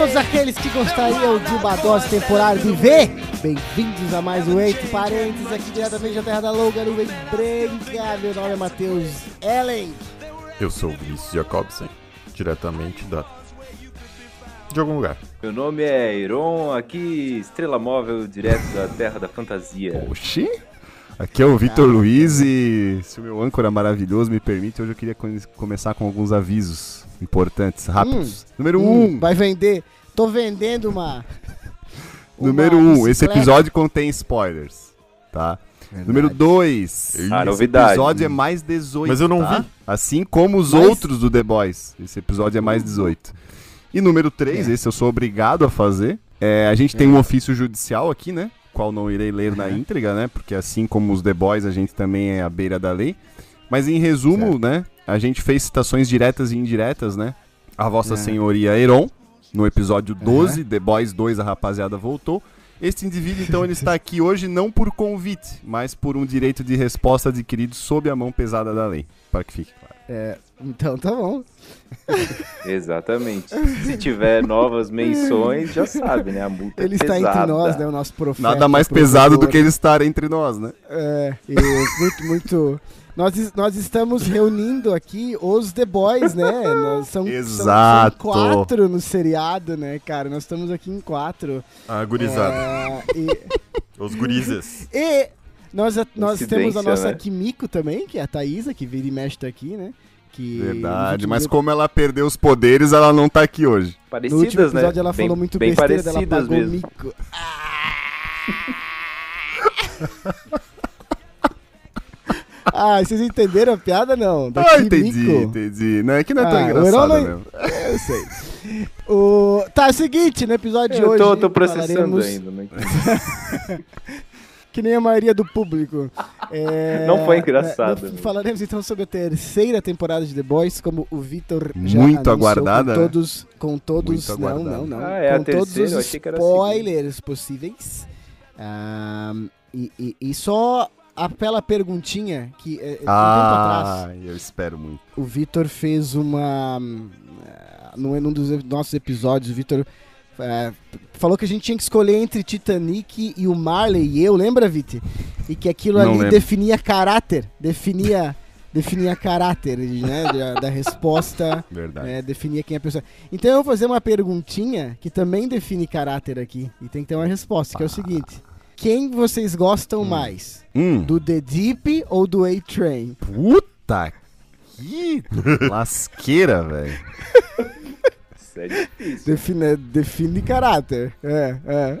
Todos aqueles que gostariam de uma dose temporária de ver. Bem-vindos a mais um Eito Parentes, aqui diretamente da Terra da Longa Nuvem Branca. Meu nome é Matheus Ellen. Eu sou o Vinícius Jacobsen, diretamente da. de algum lugar. Meu nome é Iron, aqui Estrela Móvel, direto da Terra da Fantasia. Oxi! Aqui é o Vitor Luiz e se o meu âncora maravilhoso me permite, hoje eu queria co- começar com alguns avisos importantes, rápidos. Número 1, Hum, um, Vai vender. Tô vendendo uma. número uma 1, um, esse episódio contém spoilers, tá? Número 2, Ah, esse novidade. episódio é mais 18, Mas eu não tá? vi. Assim como os Mas- outros do The Boys, esse episódio é mais 18. E número 3, É. esse eu sou obrigado a fazer, é, a gente tem um ofício judicial aqui, né? Qual não irei ler na íntegra, né? Porque assim como os The Boys, a gente também é à beira da lei. Mas em resumo, né? A gente fez citações diretas e indiretas, né? A Vossa É. Senhoria Heron, no episódio 12, The Boys 2, a rapaziada voltou. Este indivíduo, então, ele está aqui hoje não por convite, mas por um direito de resposta adquirido sob a mão pesada da lei. Para que fique claro. É, então tá bom. Exatamente. Se tiver novas menções, já sabe, né? A multa Ele é está pesada. entre nós, né? O nosso profeta. Nada mais pesado do que ele estar entre nós, né? É, e muito, muito. Nós, nós estamos reunindo aqui os The Boys, né? Nós são, são- Exato. São, quatro no seriado, né, cara? Nós estamos aqui em quatro. A gurizada. É, e, Os gurizes. e nós, nós temos a nossa né? Kimiko também, que é a Thaísa, que vira e mexe tá aqui, né? Que Verdade, mas como ela perdeu os poderes, ela não tá aqui hoje. No último Parecidas, episódio né? ela bem, falou muito bem besteira, ela parecidas pagou mesmo. mico. Ah, vocês entenderam a piada não? Da Ah, entendi, entendi. Não, é que não é tão Ah, engraçado não- mesmo. É, Eu sei. O... Tá, é o seguinte, no episódio de Eu hoje. tô, tô processando falaremos, ainda, né? Que nem a maioria do público. É, Não foi engraçado, né, né? falaremos então sobre a terceira temporada de The Boys, como o Vitor já Muito aguardada, Com né? todos. Com todos. Muito não, aguardada. não, não. Ah, é a com todos terceira? Eu os achei que era a segunda. spoilers possíveis. Ah, e, e- e só aquela perguntinha que. é, é, um tempo atrás. Ah, eu espero muito. o Vitor fez uma. eh, Num, num dos nossos episódios, o Vitor eh, falou que a gente tinha que escolher entre Titanic e o Marley e eu, lembra, Viti? E que aquilo Não ali lembro. definia caráter, definia, definia caráter, né? Da, da resposta, Verdade. né, definia quem é a pessoa. Então eu vou fazer uma perguntinha que também define caráter aqui. E tem que ter uma resposta, que é o seguinte. Quem vocês gostam mais? Hum, Do The Deep ou do A-Train? puta que lasqueira, velho. Isso é difícil. Define, define caráter. É, é.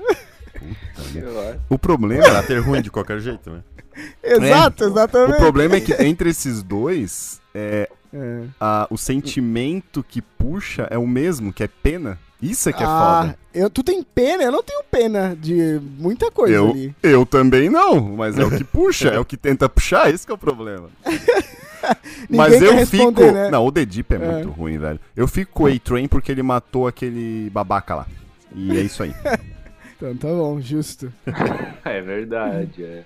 acho. O problema, Caráter ruim de qualquer jeito, né? Exato, o exatamente. problema é que entre esses dois, é, É. a- o sentimento que puxa é o mesmo, que é pena. Isso é que é ah, foda. eu, tu tem pena? Eu não tenho pena de muita coisa Eu, ali. eu também não, mas é o que puxa, é o que tenta puxar, esse que é o problema. mas quer eu fico. né? Não, o The Deep é, É. muito ruim, velho. Eu fico com o A-Train porque ele matou aquele babaca lá. E é isso aí. Então tá bom, justo. É verdade, é.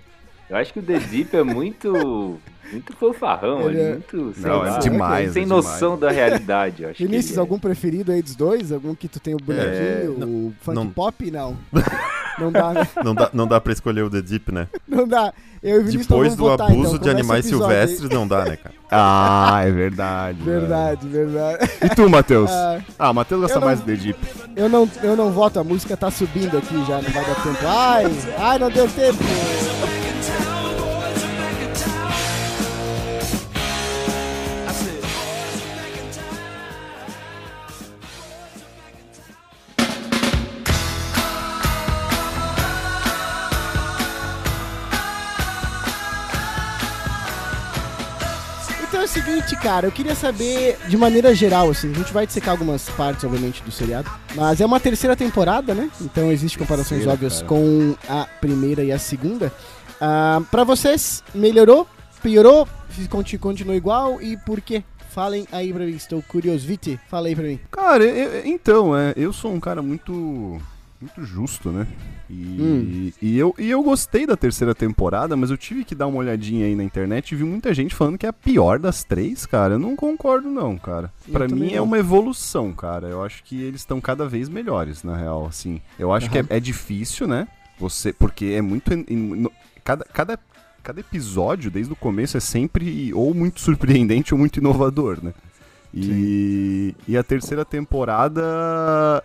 Eu acho que o The Deep é muito. Muito fanfarrão, Ele é- é muito. sei Não, lá, é demais. Sem é noção da realidade, eu acho. que Vinícius, é. algum preferido aí dos dois? Algum que tu tem o bonequinho? É, o funk não. pop? Não. não dá, né? Não dá, não dá pra escolher o The Deep, né? Não dá. Eu e Depois do votar, abuso então. de animais aí. silvestres, não dá, né, cara? Ah, é verdade. velho. Verdade, verdade. E tu, Matheus? Ah, Ah, o Matheus gosta não- mais do The Deep. eu, não, eu não voto, a música tá subindo aqui já, não vai dar tempo. Ai, ai, não deu tempo. Seguinte, cara, eu queria saber, de maneira geral, assim, a gente vai dissecar algumas partes, obviamente, do seriado, mas é uma terceira temporada, né? Então existe comparações Terceira, óbvias cara. com a primeira e a segunda. Ah, pra vocês, melhorou? Piorou? Conti- Continuou igual? E por quê? Falem aí pra mim, estou curioso. Viti, fala aí pra mim. Cara, eu- então, é, eu sou um cara muito muito justo, né? E, Hum. e, eu, e eu gostei da terceira temporada, mas eu tive que dar uma olhadinha aí na internet e vi muita gente falando que é a pior das três, cara. Eu não concordo, não, cara. Também mim é não. uma evolução, cara. Eu acho que eles estão cada vez melhores, na real, assim. Eu acho que é, é difícil, né? Você, porque é muito. in- in- cada, cada, cada episódio, desde o começo, é sempre ou muito surpreendente ou muito inovador, né? E, e a terceira temporada,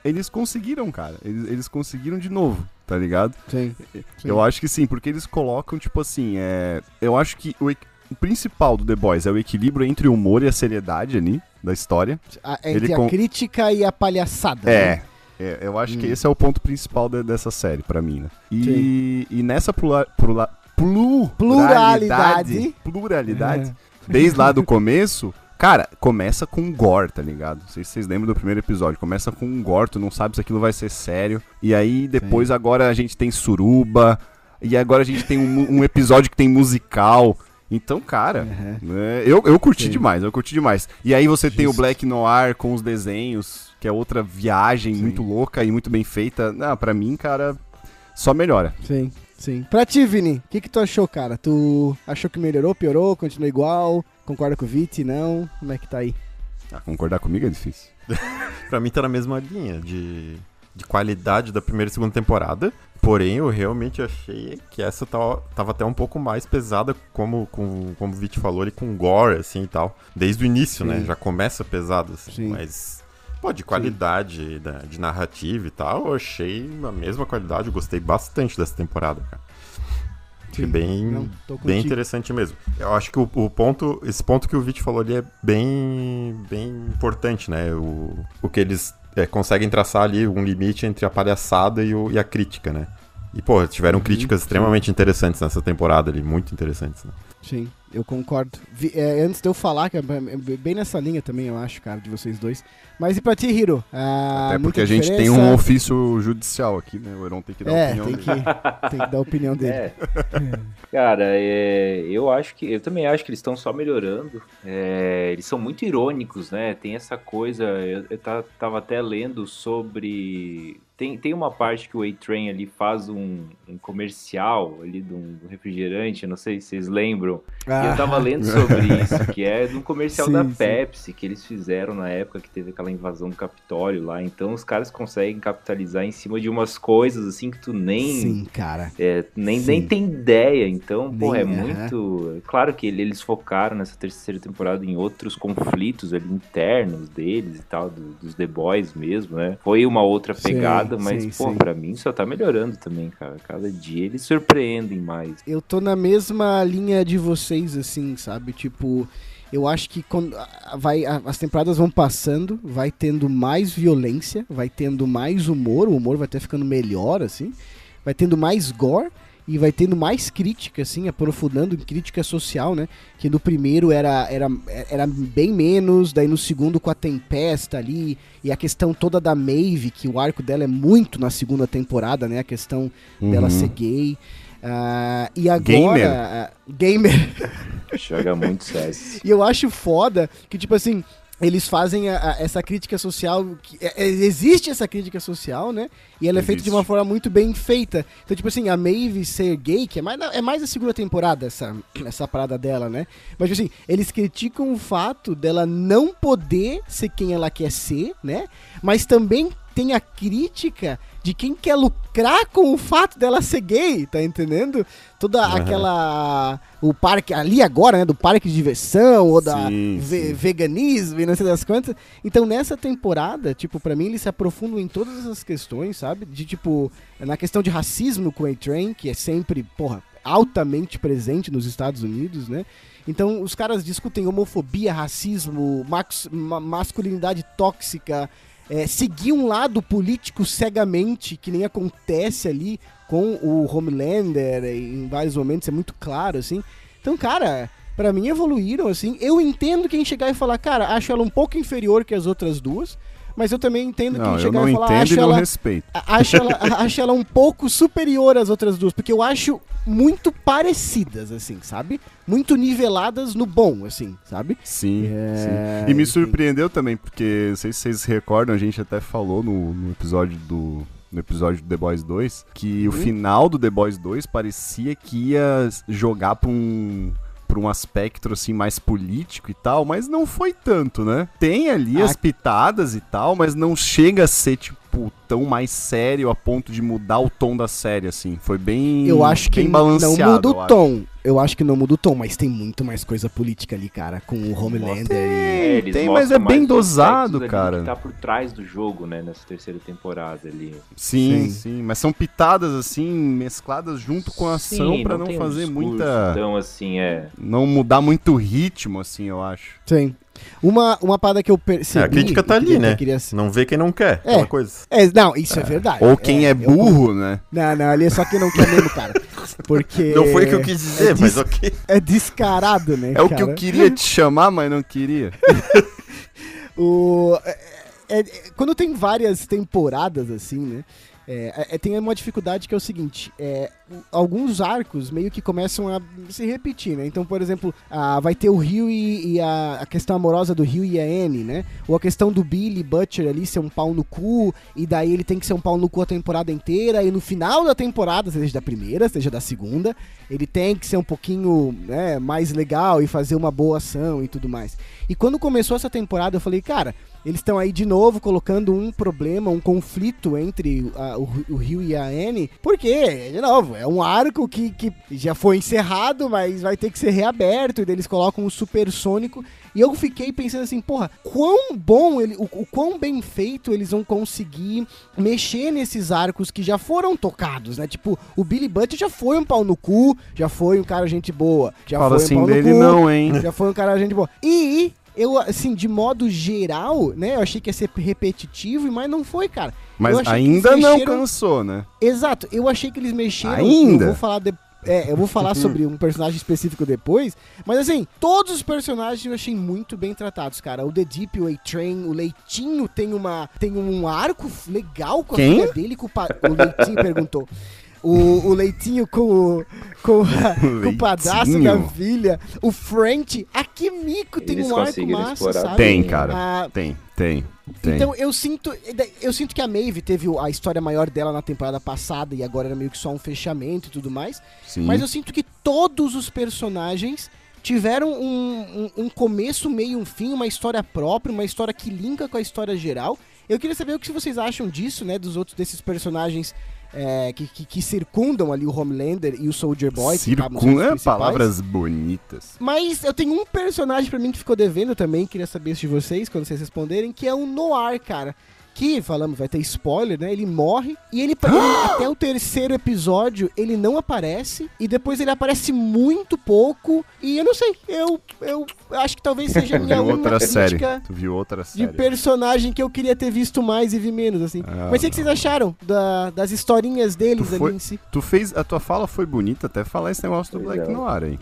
eles conseguiram, cara. Eles, eles conseguiram de novo, tá ligado? Sim. Eu acho que sim, porque eles colocam, tipo assim, é. Eu acho que o, o principal do The Boys é o equilíbrio entre o humor e a seriedade ali da história. A- entre Ele a com- crítica e a palhaçada. É. né? é, eu acho que Hum. esse é o ponto principal de- dessa série, pra mim, né? E, e nessa plura, plura, plu- Pluralidade. pluralidade, desde lá do começo, cara, começa com gore, tá ligado? Não sei se vocês lembram do primeiro episódio. Começa com um gore, tu não sabe se aquilo vai ser sério. E aí, depois, agora a gente tem suruba. E agora a gente tem um, um episódio que tem musical. Então, cara, Uhum. é, eu, eu curti Sim. demais, eu curti demais. E aí você tem o Justo. Black Noir com os desenhos, que é outra viagem Sim. muito louca e muito bem feita. Ah, pra mim, cara, só melhora. Sim, sim. Pra ti, Vini, o que, que tu achou, cara? Tu achou que melhorou, piorou, continua igual? Concorda com o Viti? Não? Como é que tá aí? Ah, concordar comigo é difícil. Pra mim tá na mesma linha de, de qualidade da primeira e segunda temporada. Porém, eu realmente achei que essa tava, tava até um pouco mais pesada, como, com, como o Vit falou ali, com gore, assim e tal. Desde o início, Sim. né? Já começa pesado, assim. Sim. Mas, pô, de qualidade, da, de narrativa e tal, eu achei a mesma qualidade. Eu gostei bastante dessa temporada, cara. Sim. bem, Não, bem interessante mesmo. Eu acho que o, o ponto, esse ponto que o Vit falou ali é bem, bem importante, né? O, o que eles é, conseguem traçar ali um limite entre a palhaçada e, o- e a crítica, né? E, pô, tiveram Uhum, críticas sim. extremamente interessantes nessa temporada ali, muito interessantes, né? Sim, eu concordo. Vi- é, antes de eu falar, que é bem nessa linha também, eu acho, cara, de vocês dois. Mas e pra ti, Hiro? Ah, Até porque muita a gente tem diferença? um ofício judicial aqui, né? O Heron tem que dar a É, um opinião tem dele. que, tem que dar a opinião dele. É. Cara, é, eu acho que. Eu também acho que eles estão só melhorando. É, eles são muito irônicos, né? Tem essa coisa. Eu, eu ta- tava até lendo sobre. Tem, tem uma parte que o A-Train ali faz um, um comercial ali de um refrigerante, não sei se vocês lembram. E eu tava Ah, lendo sobre isso, que é de um comercial Sim, da sim. Pepsi que eles fizeram na época que teve aquela invasão do Capitólio lá. Então os caras conseguem capitalizar em cima de umas coisas assim que tu nem Sim, cara. é, nem, Sim. nem tem ideia, então, pô, é muito. Claro que ele- eles focaram nessa terceira temporada em outros conflitos ali internos deles e tal, do- dos The Boys mesmo, né? Foi uma outra Sim, pegada, mas, sim, pô, sim. pra mim só tá melhorando também, cara. Cada dia eles surpreendem mais. Eu tô na mesma linha de vocês, assim, sabe? Tipo, eu acho que quando vai, as temporadas vão passando, vai tendo mais violência, vai tendo mais humor, o humor vai até ficando melhor, assim, vai tendo mais gore e vai tendo mais crítica, assim, aprofundando em crítica social, né? Que no primeiro era, era, era bem menos, daí no segundo com a Tempesta ali, e a questão toda da Maeve, que o arco dela é muito na segunda temporada, né? A questão dela Uhum. ser gay. Ah, e agora. Gamer. ah, gamer. Joga muito CS. E eu acho foda que, tipo assim, eles fazem a- a- essa crítica social. que- é- é- existe essa crítica social, né? E ela é feita de uma forma muito bem feita. Então, tipo assim, a Maeve ser gay, que é mais, é mais a segunda temporada, essa, essa parada dela, né? Mas, tipo assim, eles criticam o fato dela não poder ser quem ela quer ser, né? Mas também tem a crítica de quem quer lucrar com o fato dela ser gay, tá entendendo? Toda Aham. aquela. O parque ali agora, né? Do parque de diversão, ou da Sim, ve- sim. veganismo e não sei das quantas. Então nessa temporada, tipo, pra mim eles se aprofundam em todas essas questões, sabe? De tipo, na questão de racismo com a A-Train, que é sempre, porra, altamente presente nos Estados Unidos, né? Então os caras discutem homofobia, racismo, ma- masculinidade tóxica, é, seguir um lado político cegamente, que nem acontece ali com o Homelander em vários momentos, é muito claro, assim. Então, cara, pra mim evoluíram, assim. Eu entendo quem chegar e falar, cara, acho ela um pouco inferior que as outras duas, mas eu também entendo Não, quem chegar não e falar, entendo acho e não ela, respeito. acho, ela, acho ela um pouco superior às outras duas, porque eu acho muito parecidas, assim, sabe? Muito niveladas no bom, assim, sabe? Sim, É, sim. E me surpreendeu também, porque não sei se vocês recordam, a gente até falou no, no episódio do, no episódio do The Boys 2, que Uhum. o final do The Boys 2 parecia que ia jogar pra um pra um aspecto assim mais político e tal, mas não foi tanto, né? Tem ali Ah. as pitadas e tal, mas não chega a ser tipo tão mais sério a ponto de mudar o tom da série assim. Foi bem Eu acho que bem não balanceado, muda eu o acho. tom. Eu acho que não muda o tom, mas tem muito mais coisa política ali, cara, com o Homelander e... É, eles tem, mas mostram é bem dosado, cara. Que tá por trás do jogo, né, nessa terceira temporada ali. Sim, Sim. sim, mas são pitadas assim, mescladas junto com a ação Sim, pra não, tem um fazer discurso, muita Então, assim, é. não mudar muito o ritmo assim, eu acho. Sim. Uma, uma parada que eu percebi... É, a crítica tá eu ali, né? eu queria- Não vê quem não quer, É. aquela coisa. É, não, isso é, verdade. Ou quem é, eu burro, né? Não, não, ali é só quem não quer mesmo, cara. Porque. Não foi o que eu quis dizer, é mas dis- ok. É descarado, né? É o que cara? eu queria te chamar, mas não queria. O, é- é- é- quando tem várias temporadas assim, né? É, é- tem uma dificuldade que é o seguinte: é, alguns arcos meio que começam a se repetir, né? Então, por exemplo, ah, vai ter o Rio e, e a, a questão amorosa do Rio e a Anne, né? Ou a questão do Billy Butcher ali ser um pau no cu, e daí ele tem que ser um pau no cu a temporada inteira, e no final da temporada, seja da primeira, seja da segunda, ele tem que ser um pouquinho né, mais legal e fazer uma boa ação e tudo mais. E quando começou essa temporada, eu falei, cara, eles estão aí de novo colocando um problema, um conflito entre a- o, Rio e a Anne, porque, de novo, é um arco que, que já foi encerrado, mas vai ter que ser reaberto, e daí eles colocam o supersônico. E eu fiquei pensando assim, porra, quão bom ele, o, o quão bem feito eles vão conseguir mexer nesses arcos que já foram tocados, né? Tipo, o Billy Butcher já foi um pau no cu, já foi um cara gente boa, já Fala foi assim um pau dele no cu, não, hein? já foi um cara gente boa. E eu, assim, de modo geral, né? Eu achei que ia ser repetitivo, mas não foi, cara. Mas ainda não mexeram- cansou, né? Exato, eu achei que eles mexeram. Ainda? Eu vou falar de- é, eu vou falar sobre um personagem específico depois, mas assim, todos os personagens eu achei muito bem tratados, cara. O The Deep, o A-Train, o Leitinho tem uma tem um arco legal com a Quem? filha dele, com o, pa- o Leitinho perguntou. O, o Leitinho com o, com, a- com o padrasto da filha. O French, a Kimiko tem Eles um arco massa, explorar sabe? Tem, cara. Ah, Tem, tem, tem. então eu sinto, eu sinto que a Maeve teve a história maior dela na temporada passada e agora era meio que só um fechamento e tudo mais. Sim. Mas eu sinto que todos os personagens tiveram um, um, um começo, meio um fim, uma história própria, uma história que linka com a história geral. Eu queria saber o que vocês acham disso, né? Dos outros desses personagens é, que, que, que circundam ali o Homelander e o Soldier Boy. Circula é principais. palavras bonitas. Mas eu tenho um personagem pra mim que ficou devendo também, queria saber isso de vocês, quando vocês responderem, que é o Noir, cara. Que, falamos, vai ter spoiler, né? Ele morre e ele, ele, até o terceiro episódio, ele não aparece. E depois ele aparece muito pouco. E eu não sei, eu, eu acho que talvez seja a minha Viu outra série. crítica Tu viu outra de série. personagem que eu queria ter visto mais e vi menos, assim. Ah, Mas o que que vocês acharam da- das historinhas deles Tu ali foi- em si? Tu fez. A tua fala foi bonita até falar esse negócio do Black é. Noir aí.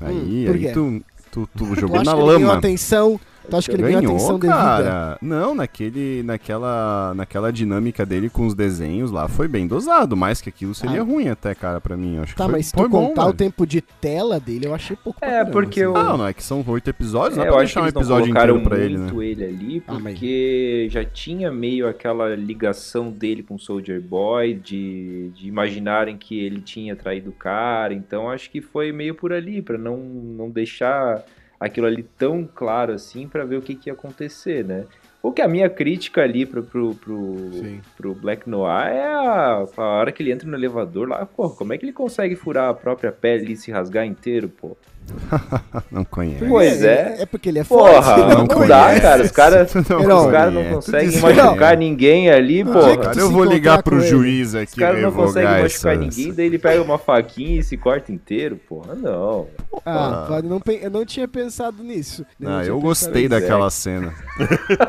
Aí, Hum, aí tu, tu, tu Tu jogou acha na que ele ganhou lama. atenção? Tu acha que ele ganhou Ganhou, atenção devida? cara. Não, naquele, naquela, naquela dinâmica dele com os desenhos lá foi bem dosado. Mais que aquilo seria Ah. ruim até, cara, pra mim. Acho que Tá, foi, mas se foi tu bom, contar o tempo de tela dele, eu achei pouco É, caramba, porque assim. eu- Não, não, é que são oito episódios, não É, é eu pra que deixar um não episódio inteiro pra ele, né? ele ali, Ah, mas- porque já tinha meio aquela ligação dele com o Soldier Boy, de, de imaginarem que ele tinha traído o cara, então acho que foi meio por ali, pra não, não deixar aquilo ali tão claro assim, pra ver o que, que ia acontecer, né? O que a minha crítica ali pro, pro, pro, pro Black Noir é a, a hora que ele entra no elevador lá, pô, como é que ele consegue furar a própria pele e se rasgar inteiro, pô? Não conhece. Pois é. É porque ele é Porra, forte. não, não dá, conhece. cara. Os caras não Não, os caras não conseguem machucar ninguém ali, Não, porra. Cara, eu vou ligar pro com ele. juiz Os aqui caras não conseguem machucar essa- ninguém, daí ele pega uma faquinha e se corta inteiro, porra. Não. Ah, eu não, eu não tinha pensado nisso. Ah, não tinha eu gostei daquela cena.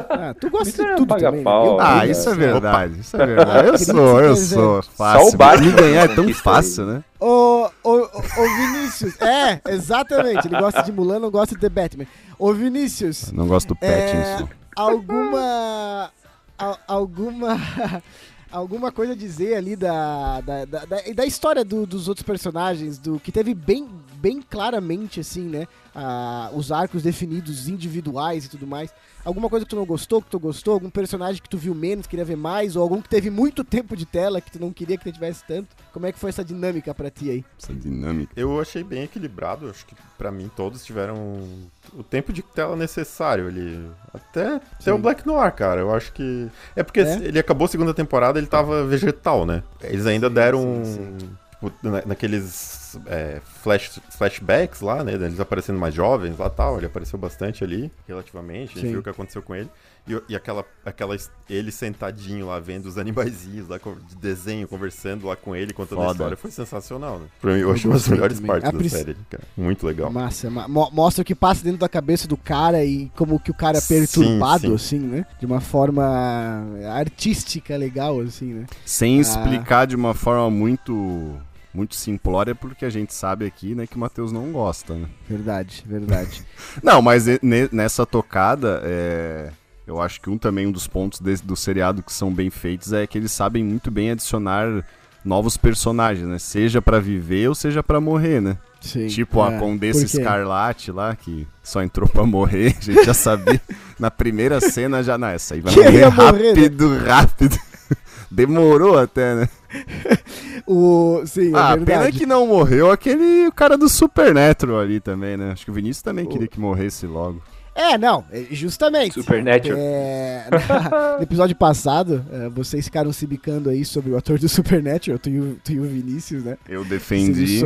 Ah, tu gosta é de tudo também, né? pau, Eu- Ah, eu- isso é verdade. Isso é verdade. Eu sou, eu sou fácil. o Batman ganhar é tão fácil, né? Ô, ô, ô, ô, Vinícius. É, exatamente. Ele gosta de Mulan, não gosta de The Batman. Ô, Vinícius. Não gosto do É, Pattinson. alguma. al- alguma. Alguma coisa a dizer ali da, da, da, da- da história do- dos outros personagens, do que teve bem, bem claramente, assim, né? a- os arcos definidos individuais e tudo mais. Alguma coisa que tu não gostou, que tu gostou? Algum personagem que tu viu menos, queria ver mais? Ou algum que teve muito tempo de tela que tu não queria que tivesse tanto? Como é que foi essa dinâmica pra ti aí? Essa dinâmica. Eu achei bem equilibrado, acho que pra mim todos tiveram o tempo de tela necessário ali. Até, até o Black Noir, cara. Eu acho que. É porque É? ele acabou a segunda temporada, ele tava vegetal, né? Eles ainda deram. sim, Tipo, na- naqueles é, flash, flashbacks lá, né? Eles aparecendo mais jovens lá e tal. Ele apareceu bastante ali, relativamente. A gente Sim. viu o que aconteceu com ele. E, e aquela, aquela. Ele sentadinho lá, vendo os animaizinhos lá de desenho, conversando lá com ele, contando a Foda. história. Foi sensacional, né? Pra mim, eu, Eu acho uma das melhores também. partes A da série, cara. Muito legal. Massa, ma- mo- mostra o que passa dentro da cabeça do cara e como que o cara é perturbado, sim. assim, né? De uma forma artística legal, assim, né? Sem Ah. explicar de uma forma muito muito simplória, porque a gente sabe aqui, né, que o Matheus não gosta, né? Verdade, verdade. Não, mas ne- nessa tocada, é, eu acho que um também um dos pontos desse- do seriado que são bem feitos é que eles sabem muito bem adicionar novos personagens, né? Seja pra viver ou seja pra morrer, né? Sim. Tipo a É, Condessa por quê? Escarlate lá, que só entrou pra morrer, a gente já sabia. Na primeira cena já, não, essa aí vai morrer morrer, né? rápido, rápido. Demorou até, né? O... Sim, é ah, verdade. pena que não morreu aquele cara do Supernatural ali também, né? Acho que o Vinícius também O- queria que morresse logo. É, não, é, justamente. Supernatural. É, no episódio passado, é, vocês ficaram se bicando aí sobre o ator do Supernatural, tu e o, tu e o Vinícius, né? Eu defendi.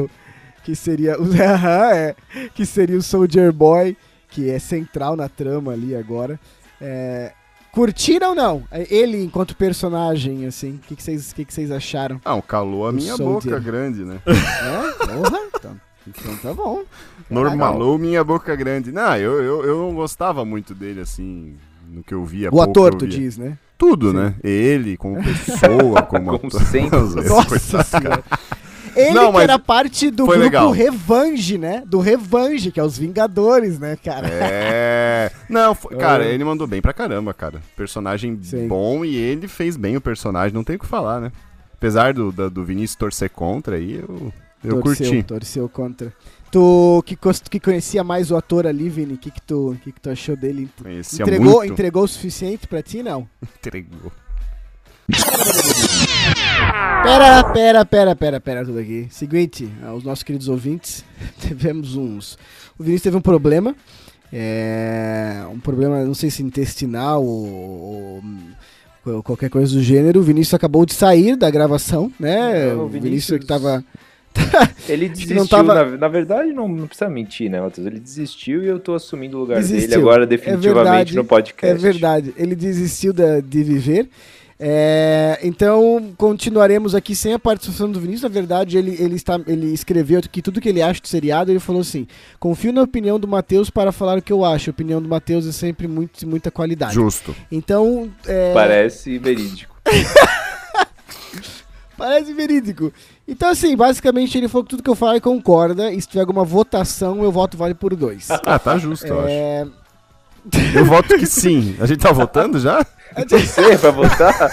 Que seria o, é, que seria o Soldier Boy, que é central na trama ali agora. É, curtiram ou não? É, Ele enquanto personagem, assim, o que, que, vocês, que, que vocês acharam? Não, calou a minha Soldier. boca grande, né? É? Porra, então, então tá bom. Normal. Calou minha boca grande. Não, eu, eu, eu não gostava muito dele, assim, no que eu via. O pouco ator, tu diz, né? Tudo, Sim. né? Ele, como pessoa, como, Como ator. Nossa senhora. Ele Não, que era parte do grupo legal. Revanche, né? Do Revanche, que é os Vingadores, né, cara? É. Não, foi- cara, ele mandou bem pra caramba, cara. Personagem Sim. bom e ele fez bem o personagem, não tem o que falar, né? Apesar do, da- do Vinícius torcer contra aí, eu, eu torceu, curti. torceu contra. Tu que, que conhecia mais o ator ali, Vini, o que, que, tu, que, que tu achou dele? Conhecia Entregou, muito. entregou o suficiente pra ti, não? Entregou. Pera, pera, pera, pera, pera, tudo aqui. Seguinte, aos nossos queridos ouvintes, tivemos uns. O Vinícius teve um problema. É, um problema, não sei se intestinal ou, ou qualquer coisa do gênero. O Vinícius acabou de sair da gravação, né? Não, o Vinícius, Vinícius- que tava. Ele desistiu, não tava- na, na verdade, não, não precisa mentir, né, Matheus? Ele desistiu e eu tô assumindo o lugar Desistiu. dele agora É definitivamente verdade, no podcast. É verdade, ele desistiu da- de viver. É, então continuaremos aqui sem a participação do Vinícius. Na verdade, ele, ele, está, ele escreveu aqui tudo que ele acha do seriado. Ele falou assim: confio na opinião do Matheus para falar o que eu acho. A opinião do Matheus é sempre muito, de muita qualidade. Justo. Então, é, Parece verídico. parece verídico. Então, assim, basicamente ele falou que tudo que eu falo ele concorda. E se tiver alguma votação, eu voto vale por dois. Ah, tá justo, eu acho. É, Eu voto que sim. A gente tá votando já? Você pra votar?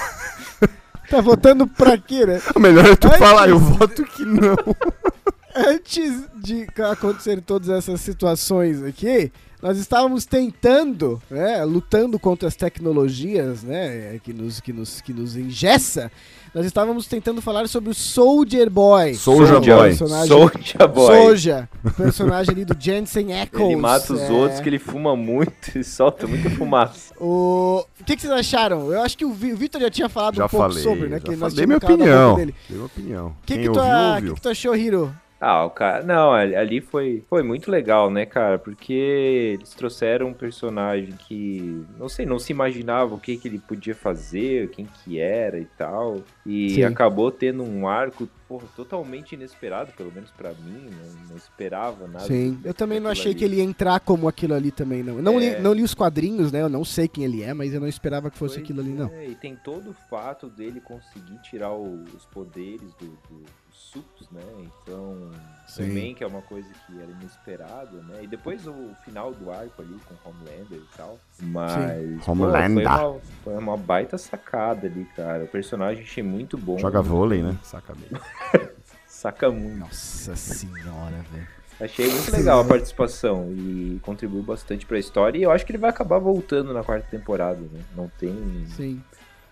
tá votando pra quê, né? O melhor é tu Antes- falar, eu voto que não. Antes de acontecer todas essas situações aqui, nós estávamos tentando, né, lutando contra as tecnologias, né, que nos, que nos, que nos engessa. Nós estávamos tentando falar sobre o Soldier Boy. Soldier o Boy. Personagem, Soulja Boy. Soulja, o personagem ali do Jensen Ackles. Ele mata os é, outros que ele fuma muito e solta muita fumaça. O, o que, que vocês acharam? Eu acho que o Vi- o Vitor já tinha falado Já um pouco falei, sobre, né? já Que nós falei minha tínhamos calado a boca opinião. dele. Dei minha opinião. O que, Quem que, tu, ouviu, a- ouviu. que, que tu achou, Hiro? Ah, o cara. Não, ali foi, foi muito legal, né, cara? Porque eles trouxeram um personagem que. Não sei, não se imaginava o que, que ele podia fazer, quem que era e tal. E Sim. acabou tendo um arco, porra, totalmente inesperado, pelo menos pra mim. Não, não esperava nada. Sim, eu também não achei ali. que ele ia entrar como aquilo ali também, não. Não, li, É. não li os quadrinhos, né? Eu não sei quem ele é, mas eu não esperava que fosse Pois aquilo ali, não. é, e tem todo o fato dele conseguir tirar o- os poderes do, do, dos supos, né? Então, Sim. também que é uma coisa que era inesperada, né? E depois o final do arco ali com Homelander e tal. Mas pô, Homelander. foi, uma, foi uma baita sacada ali, cara. O personagem achei muito bom. Joga vôlei, né? Saca bem. Saca muito. Nossa senhora, velho. Achei muito legal a participação e contribuiu bastante pra história. E eu acho que ele vai acabar voltando na quarta temporada, né? Não tem. Sim.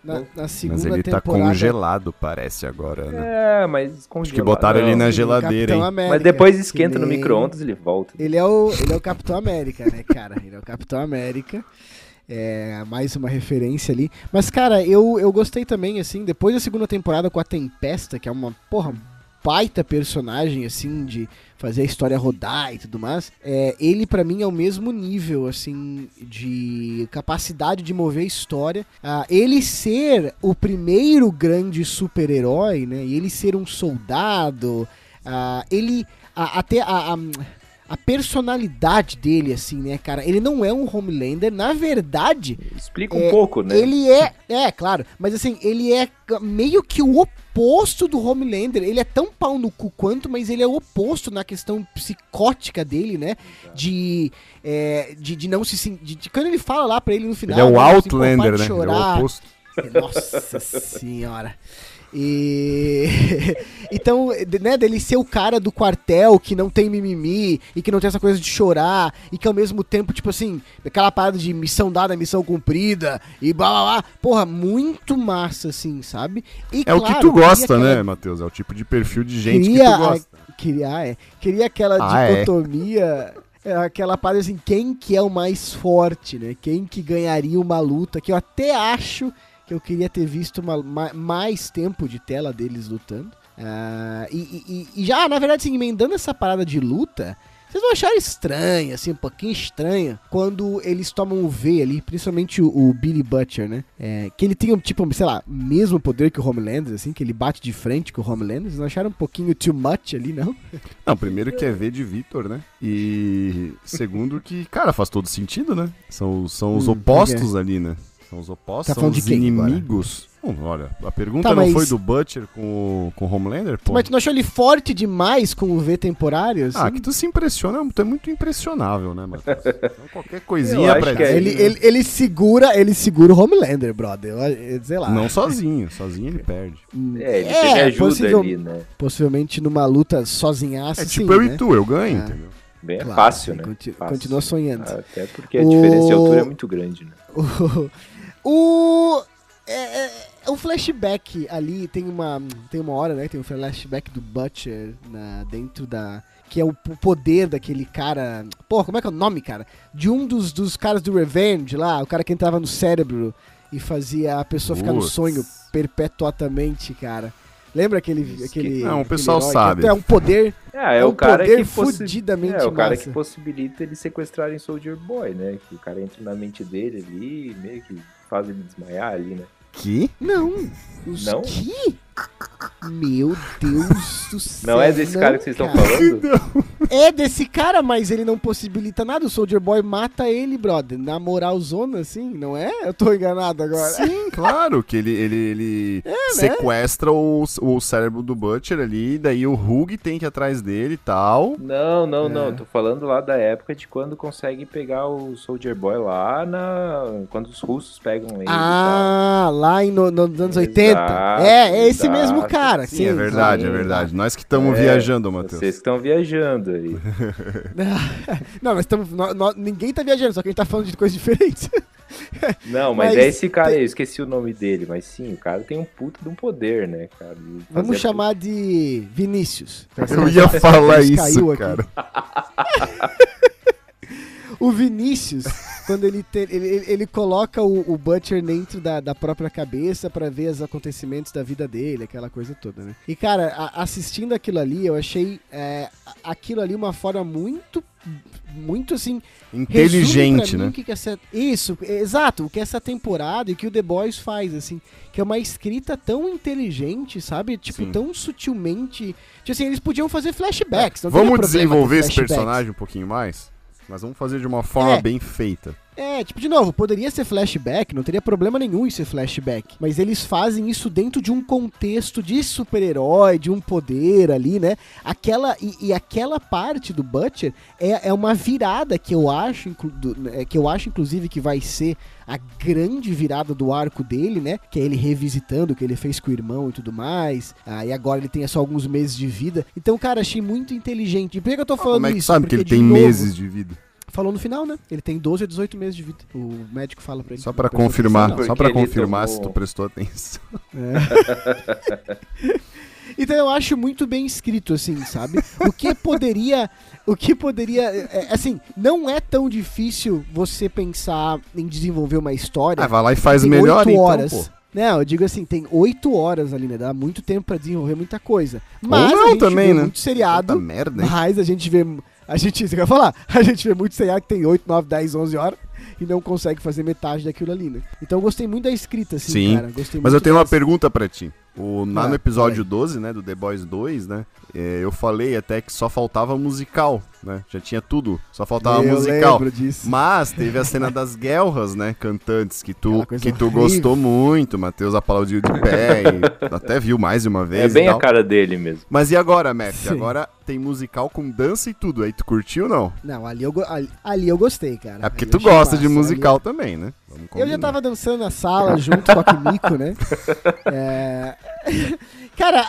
Na, na segunda Mas ele tá temporada. congelado, parece agora, né? É, mas Acho congelado. que botaram ele na Sim, geladeira, hein? América, Mas depois que esquenta no nem- micro-ondas ele volta. Ele é, o, ele é o Capitão América, né, cara? Ele é o Capitão América. É, mais uma referência ali. Mas, cara, eu, eu gostei também, assim, depois da segunda temporada com a Tempesta, que é uma, porra, baita personagem, assim, de fazer a história rodar e tudo mais. É, ele, pra mim, é o mesmo nível, assim, de capacidade de mover história. Ah, ele ser o primeiro grande super-herói, né? E ele ser um soldado. ah, ele. a- até a- a a personalidade dele, assim, né, cara? Ele não é um Homelander, na verdade, Explica um É, pouco, né? ele é. É, claro, mas assim, ele é meio que o oposto do Homelander. Ele é tão pau no cu quanto, mas ele é o oposto na questão psicótica dele, né? De. é, de, de não se. sen- De, de- quando ele fala lá pra ele no final. Ele é o né, Outlander, né? Ele é o oposto. Nossa senhora. E então, né, dele ser o cara do quartel que não tem mimimi e que não tem essa coisa de chorar e que ao mesmo tempo, tipo assim, aquela parada de missão dada, missão cumprida e blá blá blá. Porra, muito massa, assim, sabe? E, É o que claro, tu gosta, aquela- né, Matheus? É o tipo de perfil de gente que queria tu gosta. a- queria, ah, é. Queria aquela Ah, é. dicotomia. é, Aquela parada assim, quem que é o mais forte, né? Quem que ganharia uma luta, que eu até acho que eu queria ter visto uma- ma- mais tempo de tela deles lutando. Ah, e, e- e- já, na verdade, assim, emendando essa parada de luta, vocês vão achar estranho, assim, um pouquinho estranho, quando eles tomam o V ali, principalmente o, o Billy Butcher, né? É, que ele tem, tipo, sei lá, mesmo poder que o Homelander, assim, que ele bate de frente com o Homelander. Vocês não acharam um pouquinho too much ali, não? Não, primeiro que é V de Vitor, né? E segundo que, cara, faz todo sentido, né? São, são os Hum, opostos ali, né? São os opostos, Tá são falando de os inimigos. Bom, olha, a pergunta Tá, não mas- foi do Butcher com o, com o Homelander, pô. Mas tu não achou ele forte demais com o V temporário? Assim? Ah, que tu se impressiona, tu é muito impressionável, né, Matheus? Então, qualquer coisinha pra é- ele, ele, ele segura, ele segura o Homelander, brother. Eu- eu- sei lá. Não sozinho, sozinho ele perde. Hum, É, ele teve ajuda possivel- ali, né? Possivelmente numa luta sozinhaça, É sim, tipo eu né? e tu, eu ganho, Ah. entendeu? Bem Claro, fácil, sim, né? conti- Fácil. Continua sonhando. Até porque a diferença de O- altura é muito grande, né? O, o, é, é, o flashback ali tem uma, tem uma hora, né? Tem um flashback do Butcher na, dentro da. Que é o p- poder daquele cara. Porra, como é que é o nome, cara? De um dos, dos caras do Revenge lá, o cara que entrava no cérebro e fazia a pessoa ficar no sonho perpetuamente, cara. Lembra aquele. Aquele Não, o aquele pessoal herói sabe. É um poder. É, É o um cara poder que fudidamente É, o cara massa. que possibilita eles sequestrarem Soldier Boy, né? Que o cara entra na mente dele ali, meio que faz ele desmaiar ali, né? Que? Não. Os Não? que? Meu Deus do céu. Não é desse cara que vocês estão falando? É desse cara, mas ele não possibilita nada. O Soldier Boy mata ele, brother. Na moral zona, assim, não é? Eu tô enganado agora. Sim, claro, que ele, ele, ele sequestra o, o cérebro do Butcher ali, daí o Hug tem que ir atrás dele e tal. Não, não, É. não. Tô falando lá da época de quando consegue pegar o Soldier Boy lá na. Quando os russos pegam ele. e Ah, lá em no, no- nos anos Exato, 80. é, é esse exato. mesmo cara. Sim, é verdade, é sim, verdade. Nós que estamos É, viajando. Matheus. Vocês estão viajando aí. Não, mas tamo, nó- nó- ninguém tá viajando, só que a gente tá falando de coisas diferentes. Não, mas, Mas é esse cara aí, eu esqueci o nome dele, mas sim, o cara tem um puto de um poder, né, cara? Vamos chamar de Vinícius. Eu ia falar isso, caiu aqui. cara. O Vinícius, quando ele, te- ele, ele, coloca o, o Butcher dentro da, da própria cabeça pra ver os acontecimentos da vida dele, aquela coisa toda, né? E, cara, a- assistindo aquilo ali, eu achei é, aquilo ali uma forma muito, muito assim. Inteligente, né? que que essa, isso, exato, o que essa temporada e o que o The Boys faz, assim. Que é uma escrita tão inteligente, sabe? Tipo, Sim. tão sutilmente. Tipo assim, eles podiam fazer flashbacks. teria Vamos desenvolver esse personagem um pouquinho mais? Mas vamos fazer de uma forma É. bem feita. É, tipo, de novo, poderia ser flashback, não teria problema nenhum em ser flashback. Mas eles fazem isso dentro de um contexto de super-herói, de um poder ali, né? Aquela, e, e aquela parte do Butcher é, é uma virada que eu acho, do- é, que eu acho, inclusive, que vai ser a grande virada do arco dele, né? Que é ele revisitando o que ele fez com o irmão e tudo mais. Ah, e agora ele tem só alguns meses de vida. Então, cara, achei muito inteligente. E por que que eu tô falando Como é que isso? sabe que Porque, ele de tem novo, meses de vida? Falou no final, né? Ele tem 12 a 18 meses de vida. O médico fala pra ele. Só pra confirmar, atenção, só pra confirmar tomou- se tu prestou atenção. Então eu acho muito bem escrito, assim, sabe? O que poderia. O que poderia. é, assim, não é tão difícil você pensar em desenvolver uma história. Ah, vai lá e faz tem melhor oito então, horas. pô. Não, eu digo assim, tem oito horas ali, né? Dá muito tempo pra desenvolver muita coisa. Mas não a gente também, vê né? muito seriado. Puta merda, hein? Mas a gente vê. A gente, isso que eu ia falar, a gente vê muito seriado que tem 8, 9, 10, 11 horas e não consegue fazer metade daquilo ali, né? Então eu gostei muito da escrita, assim, Sim, cara. Gostei Mas eu tenho uma dessa- pergunta pra ti. O, lá Ah, no episódio fala 12, né, do The Boys 2, né, é, eu falei até que só faltava musical, né, já tinha tudo, só faltava eu musical. Mas teve a cena das guerras, né, cantantes, que tu, que tu horrível. gostou muito, Matheus aplaudiu de pé, e até viu mais de uma É vez bem e a cara dele mesmo. Mas e agora, Matt? Sim. Agora tem musical com dança e tudo, aí tu curtiu ou não? Não, ali eu, ali, ali eu gostei, cara. É porque Ali tu gosta de musical também, né? Vamos ali- Eu já tava dançando na sala junto com a Kimiko, né? É... Cara,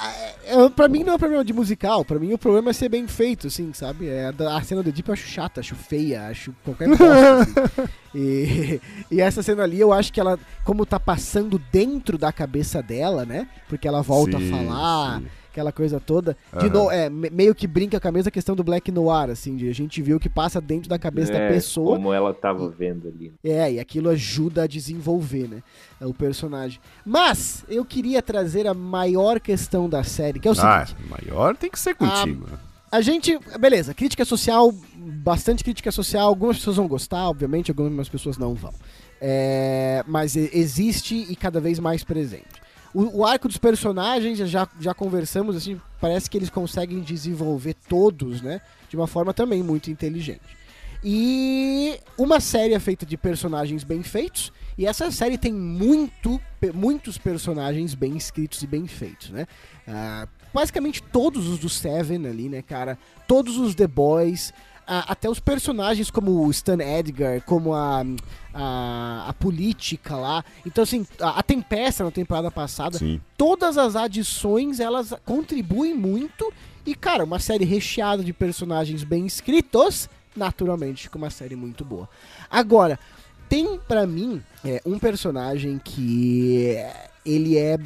é, é, pra mim não é problema de musical, pra mim o problema é ser bem feito, assim, sabe? É, a cena do Deep eu acho chata, acho feia, acho qualquer bosta, assim. E, e essa cena ali eu acho que ela, como tá passando dentro da cabeça dela, né? Porque ela volta Sim, a falar, sim. Aquela coisa toda. De Aham. novo, é, me- meio que brinca com a mesma questão do Black Noir, assim, de a gente vê o que passa dentro da cabeça da É, pessoa. Como ela tava vendo ali. É, e aquilo ajuda a desenvolver, né? O personagem. Mas eu queria trazer a maior questão da série, que é o Ah, seguinte. maior tem que ser contigo. né? A gente. Beleza, crítica social, bastante crítica social. Algumas pessoas vão gostar, obviamente, algumas pessoas não vão. É, mas existe e cada vez mais presente. O, o arco dos personagens, já, já conversamos, assim, parece que eles conseguem desenvolver todos, né? De uma forma também muito inteligente. E uma série é feita de personagens bem feitos, e essa série tem muito, muitos personagens bem escritos e bem feitos, né? Ah, basicamente todos os do Seven ali, né, cara? Todos os The Boys, até os personagens como o Stan Edgar, como a, a, a política lá. Então, assim, a, a Tempesta na temporada passada, Sim. todas as adições elas contribuem muito e cara uma série recheada de personagens bem escritos naturalmente com uma série muito boa agora tem pra mim é, um personagem que ele é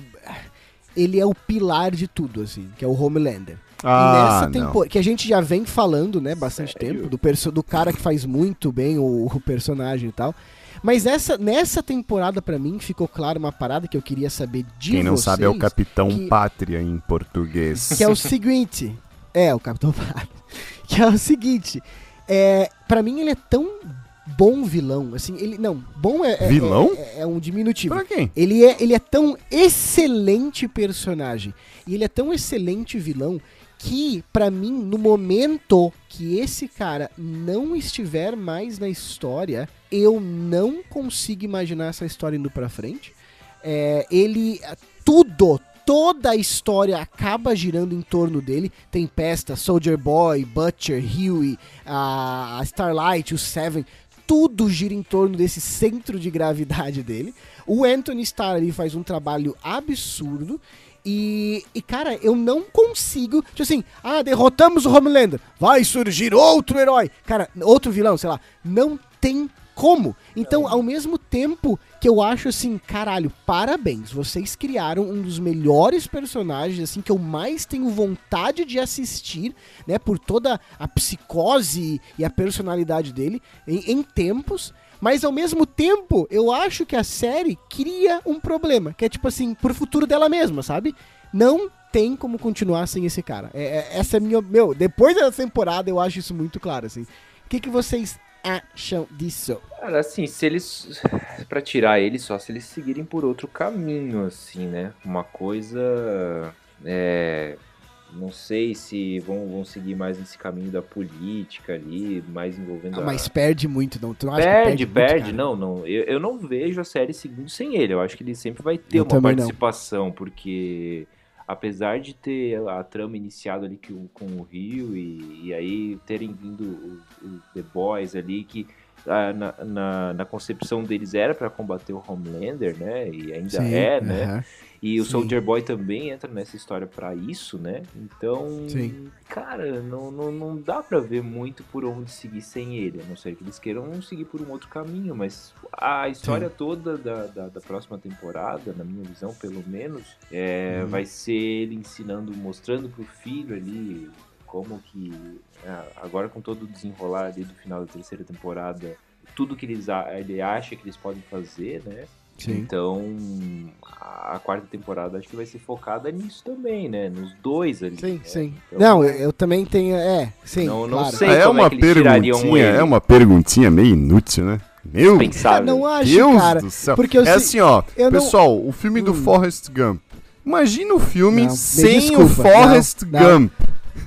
ele é o pilar de tudo assim que é o Homelander Ah, nessa não. tempo que a gente já vem falando, né, bastante Sério? tempo, do, perso do cara que faz muito bem o, o personagem e tal. Mas essa, nessa temporada, pra mim, ficou claro uma parada que eu queria saber de Quem não vocês, sabe é o Capitão que- Pátria em português. Que é o seguinte. É, o Capitão Pátria. Que é o seguinte. É, pra mim, ele é tão bom vilão. Assim, ele. Não, bom é. é- Vilão? É, é um diminutivo. Pra quem? Ele é, ele é tão excelente personagem e ele é tão excelente vilão que, pra mim, no momento que esse cara não estiver mais na história, eu não consigo imaginar essa história indo pra frente. É, ele. Tudo, toda a história acaba girando em torno dele. Tempesta, Soldier Boy, Butcher, Huey, a Starlight, o Seven. Tudo gira em torno desse centro de gravidade dele. O Anthony Starr ali faz um trabalho absurdo. E, e, cara, eu não consigo. Tipo assim, ah, derrotamos o Homelander. Vai surgir outro herói. Cara, outro vilão, sei lá. Não tem como. Então, ao mesmo tempo que eu acho assim, caralho, parabéns. Vocês criaram um dos melhores personagens, assim, que eu mais tenho vontade de assistir, né? Por toda a psicose e a personalidade dele em, em tempos. Mas ao mesmo tempo, eu acho que a série cria um problema, que é tipo assim, pro futuro dela mesma, sabe? Não tem como continuar sem esse cara. É, é- essa é minha. Meu, depois dessa temporada eu acho isso muito claro, assim. O que, que vocês acham disso? Cara, assim, se eles. Pra tirar ele só se eles seguirem por outro caminho, assim, né? Uma coisa. É. Não sei se vão, vão seguir mais nesse caminho da política ali, mais envolvendo Ah, a... mas perde muito, não. Tu não acha que Perde, muito, perde. cara? não, não. Eu, eu não vejo a série seguindo sem ele. Eu acho que ele sempre vai ter Eu uma também não. participação, porque apesar de ter a trama iniciada ali com, com o Rio e, e aí terem vindo os, os The Boys ali, que na, na, na concepção deles era para combater o Homelander, né? E ainda Sim, é, né? aham. E o Sim. Soldier Boy também entra nessa história pra isso, né? Então, Sim. cara, não, não, não dá pra ver muito por onde seguir sem ele, a não ser que eles queiram seguir por um outro caminho, mas a história toda da, da, da próxima temporada, na minha visão, pelo menos, é, Uhum. vai ser ele ensinando, mostrando pro filho ali como que, ah, agora com todo o desenrolar ali do final da terceira temporada, tudo que eles, ele acha que eles podem fazer, né? Sim. Então, a quarta temporada acho que vai ser focada nisso também, né? Nos dois ali. Sim, né? sim. Então, Não, eu, eu também tenho. É, sim. Não- não claro. sei. É como é uma que eles perguntinha, ele. é uma perguntinha meio inútil, né? Meu Pensável. Não acho, Deus cara. do céu. porque eu é sei- assim, ó, eu não- pessoal, o filme do Hum. Forrest Gump. Imagina o filme Não, sem desculpa, o Forrest não, não. Gump.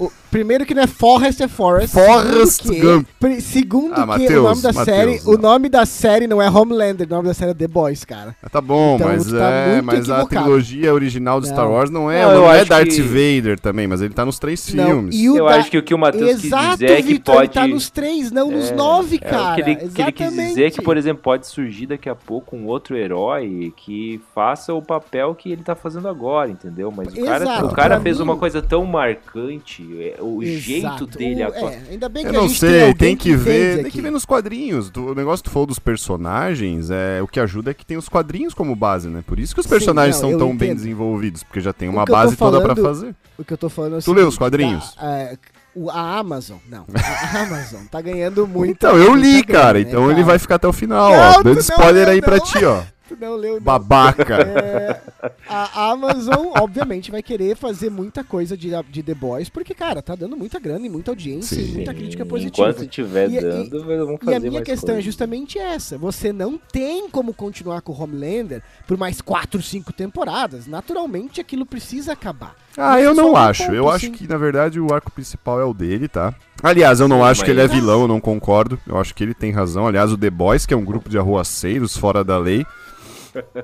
O- primeiro que não é Forrest, é Forrest. Forrest Segundo que- Gump. Segundo Ah, que o nome da Matheus, série. não. O nome da série não é Homelander, o nome da série é The Boys, cara. Ah, Tá bom, Então, mas, tá é, mas a trilogia original do Não. Star Wars não é, Não, não, é Darth que- Vader também, mas ele tá nos três Não, filmes. e Eu da- acho que o que o Matheus quis dizer é que Vitor, ele pode. tá nos três, não nos É, nove, é, cara. o que ele, que ele quis dizer é que, por exemplo, pode surgir daqui a pouco um outro herói que faça o papel que ele tá fazendo agora, entendeu? Mas o cara, Exato, o cara fez mim- uma coisa tão marcante, é, o jeito Exato. dele O- atuar. é, ainda bem Eu que a não gente tem sei, alguém tem que, entende ver, tem aqui. que ver nos quadrinhos. Tu- O negócio que tu falou dos personagens, é, o que ajuda é que tem os quadrinhos como base, né? Por isso que os Sim, personagens não, são eu tão bem entendo. desenvolvidos, porque já tem uma que eu base toda pra falando- fazer. O que eu tô falando é o Tu leu os quadrinhos? tá, é, o- a Amazon, não. A Amazon tá ganhando muito. Então, eu li, cara, né, então ele vai ficar até o final, Não, ó. Dando não spoiler leu, aí pra não. ti, ó. Tu não leu, não. Babaca. É, a Amazon, obviamente, vai querer fazer muita coisa de, de The Boys, porque, cara, tá dando muita grana e muita audiência e Sim. muita crítica positiva. Enquanto estiver E- e- dando, vamos E fazer a minha mais questão é coisa. justamente essa. Você não tem como continuar com o Homelander por mais 4, 5 temporadas. Naturalmente, aquilo precisa acabar. Ah, eu é não acho. ponto, Eu acho sim. que, na verdade, o arco principal é o dele, tá? Aliás, eu não Sim, acho que ele é vilão, eu não concordo. Eu acho que ele tem razão. Aliás, o The Boys, que é um grupo de arruaceiros fora da lei,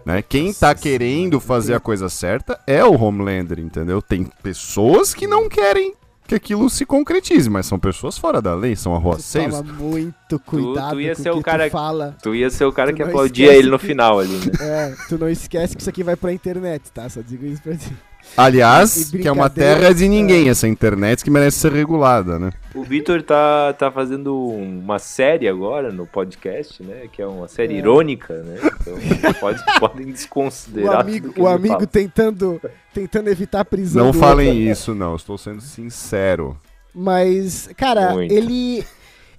né? Quem tá querendo fazer a coisa certa é o Homelander, entendeu? Tem pessoas que não querem que aquilo se concretize, mas são pessoas fora da lei, são Tu arruaceiros. toma muito cuidado tu ia com ser o o que cara- tu fala. Tu ia ser o cara Tu que aplaudia ele no que- final ali, né? É, tu não esquece que isso aqui vai pra internet, tá? Só digo isso pra ti. Aliás, que é uma terra de ninguém essa internet que merece ser regulada, né? O Vitor tá, tá fazendo uma série agora no podcast, né? Que é uma série É. irônica, né? Então pode, podem O desconsiderar. amigo, tudo que o ele amigo fala. tentando, tentando evitar a prisão. Não falem isso, não. Estou sendo sincero. Mas, cara, Muito. ele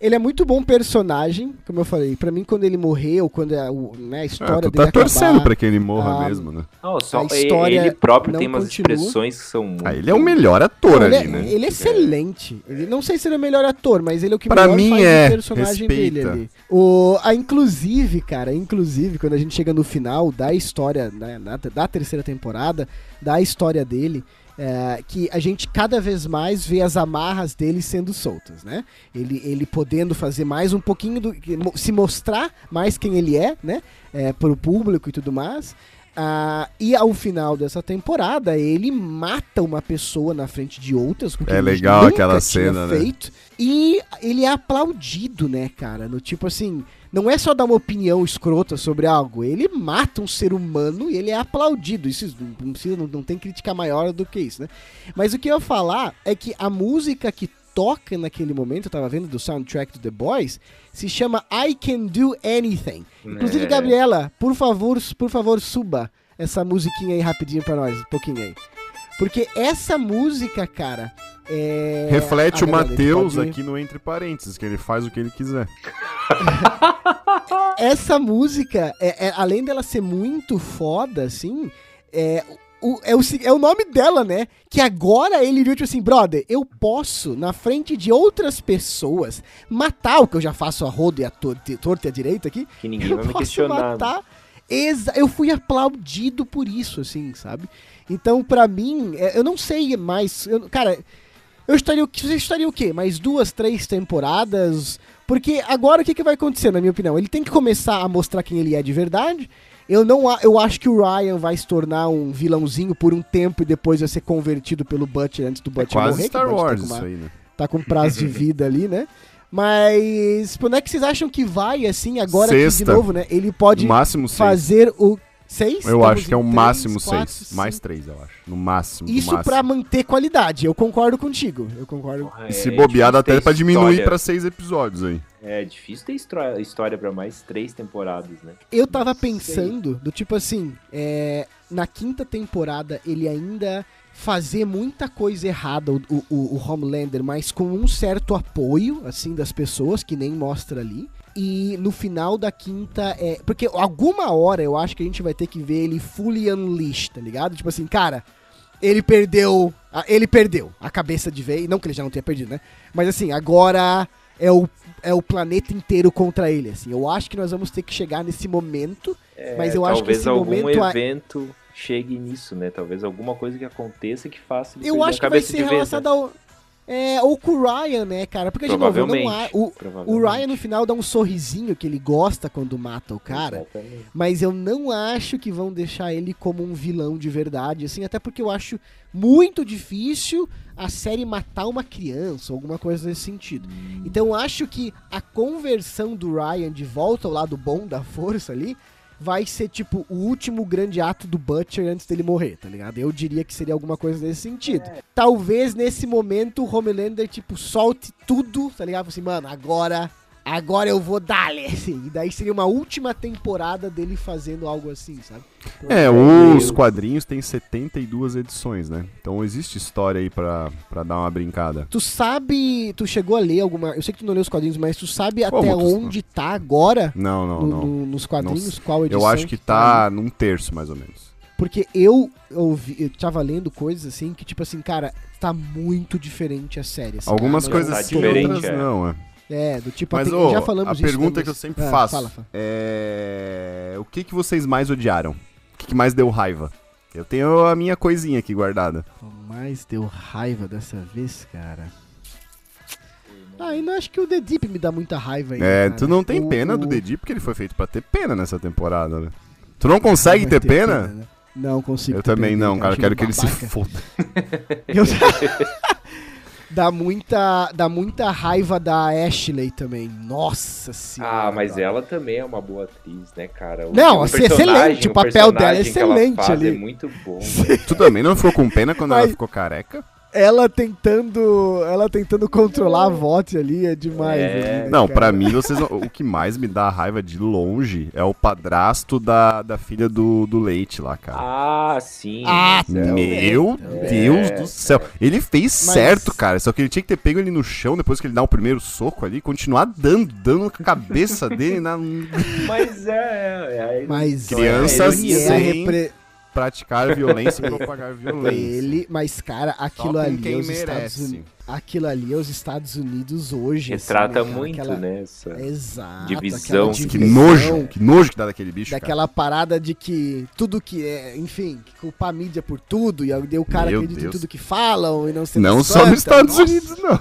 ele é muito bom personagem, como eu falei. Pra mim, quando ele morreu, quando a, o- né, a história tu dele tá torcendo acabar, pra que ele morra Ah, mesmo, né? Não, só a história ele próprio não tem umas continua. expressões que são muito... Ah, ele é o melhor ator ele, ali, é, né? ele é excelente. Ele, não sei se ele é o melhor ator, mas ele é o que Pra melhor mim faz é. o personagem Respeita. dele ali. O, a, inclusive, cara, inclusive, quando a gente chega no final da história, né, na- da terceira temporada, da história dele, é, que a gente cada vez mais vê as amarras dele sendo soltas, né? Ele, ele podendo fazer mais um pouquinho do. se mostrar mais quem ele é, né? É, pro público e tudo mais. Ah, e ao final dessa temporada, ele mata uma pessoa na frente de outras. com que É legal aquela cena, né? feito. E ele é aplaudido, né, cara? No tipo assim, não é só dar uma opinião escrota sobre algo. Ele mata um ser humano e ele é aplaudido. Isso não, precisa, não, não tem crítica maior do que isso, né? Mas o que eu ia falar é que a música que toca naquele momento, eu tava vendo do soundtrack do The Boys, se chama I Can Do Anything. Inclusive, É. Gabriela, por favor, por favor, suba essa musiquinha aí rapidinho pra nós, um pouquinho aí. Porque essa música, cara, é... Reflete o Matheus pode- aqui no Entre Parênteses, que ele faz o que ele quiser. Essa música, é, é- além dela ser muito foda, assim, é o, é, o, é o nome dela, né? Que agora ele viu, tipo assim, brother, eu posso, na frente de outras pessoas, matar o que eu já faço a roda e a tor- torta e a direita aqui, Que ninguém eu vai me posso questionar. matar Exa eu fui aplaudido por isso, assim, sabe? Então, pra mim, é, eu não sei mais. eu- cara, eu estaria. o que- Você estaria o quê? Mais duas, três temporadas? Porque agora o que, que vai acontecer, na minha opinião? Ele tem que começar a mostrar quem ele é de verdade. Eu não eu acho que o Ryan vai se tornar um vilãozinho por um tempo e depois vai ser convertido pelo Butcher antes do É Butcher quase morrer. Star Butcher Wars tá com, isso uma- aí, né? tá com prazo de vida ali, né? Mas quando é que vocês acham que vai, assim, agora que, de Sexta. novo, né? Ele pode fazer o. Seis? Eu acho que é o três, máximo quatro, seis. cinco. Mais três, eu acho. No máximo. Isso pra manter qualidade. Eu concordo contigo. Eu concordo. Porra, E se é bobear, dá difícil até pra diminuir pra seis episódios aí. É difícil ter histó- história pra mais três temporadas, né? Eu tava pensando do tipo assim, é, na quinta temporada ele ainda fazer muita coisa errada, o, o, o Homelander, mas com um certo apoio, assim, das pessoas, que nem mostra ali. E no final da quinta é. Porque alguma hora eu acho que a gente vai ter que ver ele fully unleashed, tá ligado? Tipo assim, cara, ele perdeu. Ele perdeu a cabeça de vez. Não que ele já não tenha perdido, né? Mas assim, agora é o, é o planeta inteiro contra ele. Assim. Eu acho que nós vamos ter que chegar nesse momento. É, Mas eu acho que talvez esse algum momento evento chegue nisso, né? Talvez alguma coisa que aconteça que faça Eu acho que vai ser vez, relacionado né? ao. É, ou com o Ryan, né, cara? Porque, de novo, não a- o, o. Ryan no final dá um sorrisinho que ele gosta quando mata o cara. Exatamente. Mas eu não acho que vão deixar ele como um vilão de verdade, assim, até porque eu acho muito difícil a série matar uma criança, alguma coisa nesse sentido. Então eu acho que a conversão do Ryan de volta ao lado bom da força ali vai ser tipo o último grande ato do Butcher antes dele morrer, tá ligado? Eu diria que seria alguma coisa nesse sentido. Talvez nesse momento o Homelander tipo solte tudo, tá ligado? Assim, mano, agora Agora eu vou dar-lhe, assim. E daí seria uma última temporada dele fazendo algo assim, sabe? É, Meu os Deus. quadrinhos têm 72 edições, né? Então existe história aí pra, pra dar uma brincada. Tu sabe. Tu chegou a ler alguma. Eu sei que tu não leu os quadrinhos, mas tu sabe Como até tu- onde tá agora Não, não, no- não. no- nos quadrinhos? Não qual edição? Eu acho que tá num terço, mais ou menos. Porque eu ouvi, eu tava lendo coisas assim que, tipo assim, cara, tá muito diferente a série. assim. Algumas nós coisas tá vamos sim, diferente, outras é. não, é. É, do tipo, Mas, ô, já falamos a disso, pergunta né, que eu sempre Ah, faço Fala, fala. é... O que, que vocês mais odiaram? O que, que mais deu raiva? Eu tenho a minha coisinha aqui guardada. Mas deu raiva dessa vez, cara. Ah, ainda acho que o The Deep me dá muita raiva ainda. É, cara. tu não tem O- pena do o- Dedi porque ele foi feito pra ter pena nessa temporada, né? Tu não consegue vai ter pena? né? Não consigo. Eu ter também pena não, cara. Quero que ele se babaca. foda. Eu- dá muita, dá muita raiva da Ashley também. Nossa senhora. Ah, mas cara. ela também é uma boa atriz, né, cara? O- Não, o assim, excelente, o papel dela é ela excelente faz ali. É muito bom. né? Tu também não ficou com pena quando ela Mas- ficou careca? Ela tentando, ela tentando controlar a voz ali é demais. É. ali, né, Não, pra mim, vocês não- o que mais me dá raiva de longe é o padrasto da, da filha do, do Leite lá, cara. Ah, sim. Ah, é. Meu também. Deus do céu. Ele fez Mas- certo, cara. Só que ele tinha que ter pego ele no chão depois que ele dá o primeiro soco ali e continuar dando, dando na cabeça dele na Mas é. é, é Mas Crianças é a sem repre- praticar violência e propagar violência. Ele, mas cara, aquilo ali é os Estados merece. Unidos. Aquilo ali é os Estados Unidos hoje. assim, retrata né, cara? muito, Aquela- né? Essa... Exato. Divisão. aquela Que divisão, nojo, que nojo que dá daquele bicho, Daquela parada de que tudo que é, enfim, que culpar a mídia por tudo, e aí o cara Meu acredita em Deus. tudo que falam e não se cara. Não só nos Estados Nossa. Unidos, não.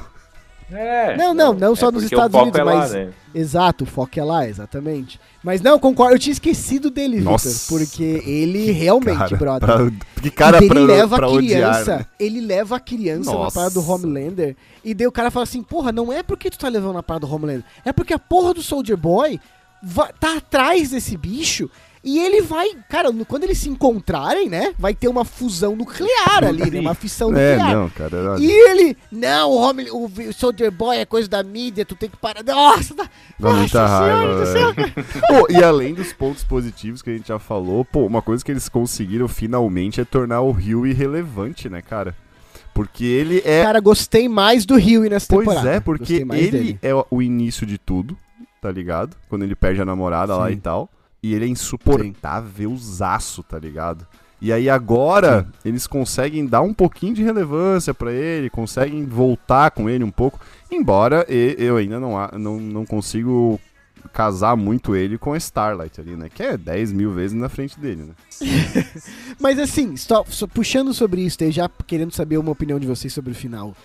É, Não, não, não só é nos Estados o foco Unidos, é lá, mas- né? Exato, o foco é lá, exatamente. Mas não, concordo, eu tinha esquecido dele, Victor, porque ele realmente, Cara, brother. pra- que cara ele pra, leva pra a odiar, criança, né? ele leva a criança na Nossa. parada do Homelander, e daí o cara fala assim, porra, não é porque tu tá levando na parada do Homelander, é porque a porra do Soldier Boy tá atrás desse bicho, e ele vai, cara, quando eles se encontrarem, né, vai ter uma fusão nuclear ali, né, uma fissão É, nuclear. não, cara. olha. E ele, não, o, Homel- o Soldier Boy é coisa da mídia, tu tem que parar. Nossa, tá- muita Nossa Senhora do céu, raiva. velho. Pô, e além dos pontos positivos que a gente já falou, pô, uma coisa que eles conseguiram finalmente é tornar o Rio irrelevante, né, cara? Porque ele é. Cara, gostei mais do Rio nessa pois temporada. é, porque ele dele. é o início de tudo, tá ligado? Quando ele perde a namorada lá Sim. e tal. E ele é insuportável zaço, tá ligado? E aí agora eles conseguem dar um pouquinho de relevância pra ele, conseguem voltar com ele um pouco. Embora eu ainda não, não, não consigo casar muito ele com a Starlight ali, né? Que é 10 mil vezes na frente dele, né? Mas assim, só, só puxando sobre isso, e já querendo saber uma opinião de vocês sobre o final.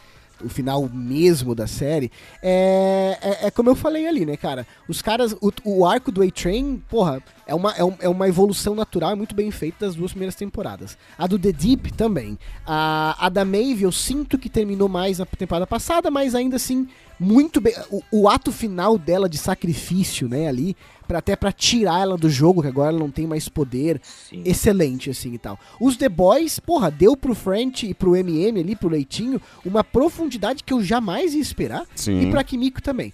O final mesmo da série, é, é, é como eu falei ali, né, cara? Os caras, o, o arco do A-Train, porra, é uma, é, um- é uma evolução natural e muito bem feita das duas primeiras temporadas. A do The Deep também. A, a da Maeve, eu sinto que terminou mais na temporada passada, mas ainda assim, muito bem. O, o ato final dela de sacrifício, né, ali, pra, até pra tirar ela do jogo, que agora ela não tem mais poder Sim. excelente, assim e tal. Os The Boys, porra, deu pro French e pro MM ali, pro Leitinho, uma profundidade que eu jamais ia esperar. Sim. E pra Kimiko também.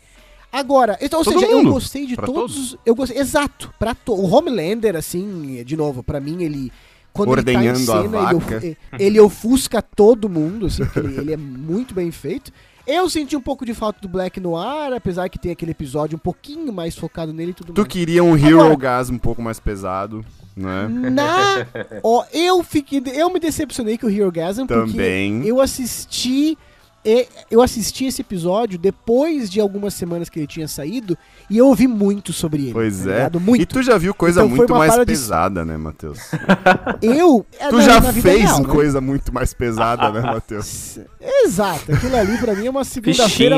Agora, então, ou Todo seja, eu mundo. gostei de Pra todos. todos. Eu gostei, exato, pra to, o Homelander, assim, de novo, pra mim ele. Quando Ordenhando ele tá a em cena, ele, vaca. of- ele ofusca todo mundo, assim, ele, ele é muito bem feito. Eu senti um pouco de falta do Black Noir, apesar que tem aquele episódio um pouquinho mais focado nele e tudo Tu mais. queria um Hero Agora- Gas um pouco mais pesado, né? Na. Ó, eu fiquei. Eu me decepcionei com o Hero Gasm Também. porque eu assisti. E- Eu assisti esse episódio depois de algumas semanas que ele tinha saído e eu ouvi muito sobre ele. Pois tá é. Muito. E tu já viu coisa Então muito mais parada de- pesada, né, Matheus? Eu. é, Tu na- já na fez real, né? coisa muito mais pesada, né, Matheus? Exato. Aquilo ali pra mim é uma segunda-feira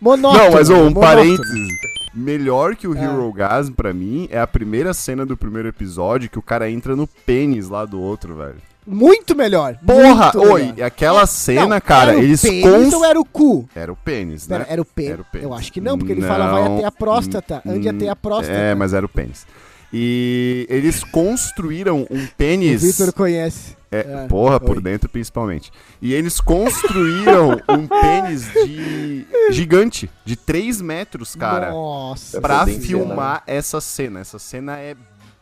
monótona. Não, mas um monótona. parênteses. Melhor que o É. Hero Gasm pra mim é a primeira cena do primeiro episódio que o cara entra no pênis lá do outro, velho. Muito melhor. Porra, muito oi, melhor. aquela cena, Não, cara, era o eles pênis cons... ou era o cu? Era o pênis, né? era o pênis. Era o pênis. Eu acho que não, porque ele fala vai Não, até a próstata, ande hum, até a próstata. É, mas era o pênis. E eles construíram um O pênis. Victor conhece. É, É, porra, por oi. dentro principalmente. E eles construíram um pênis de gigante, de 3 metros, cara, Nossa. pra bem filmar essa cena. Essa cena é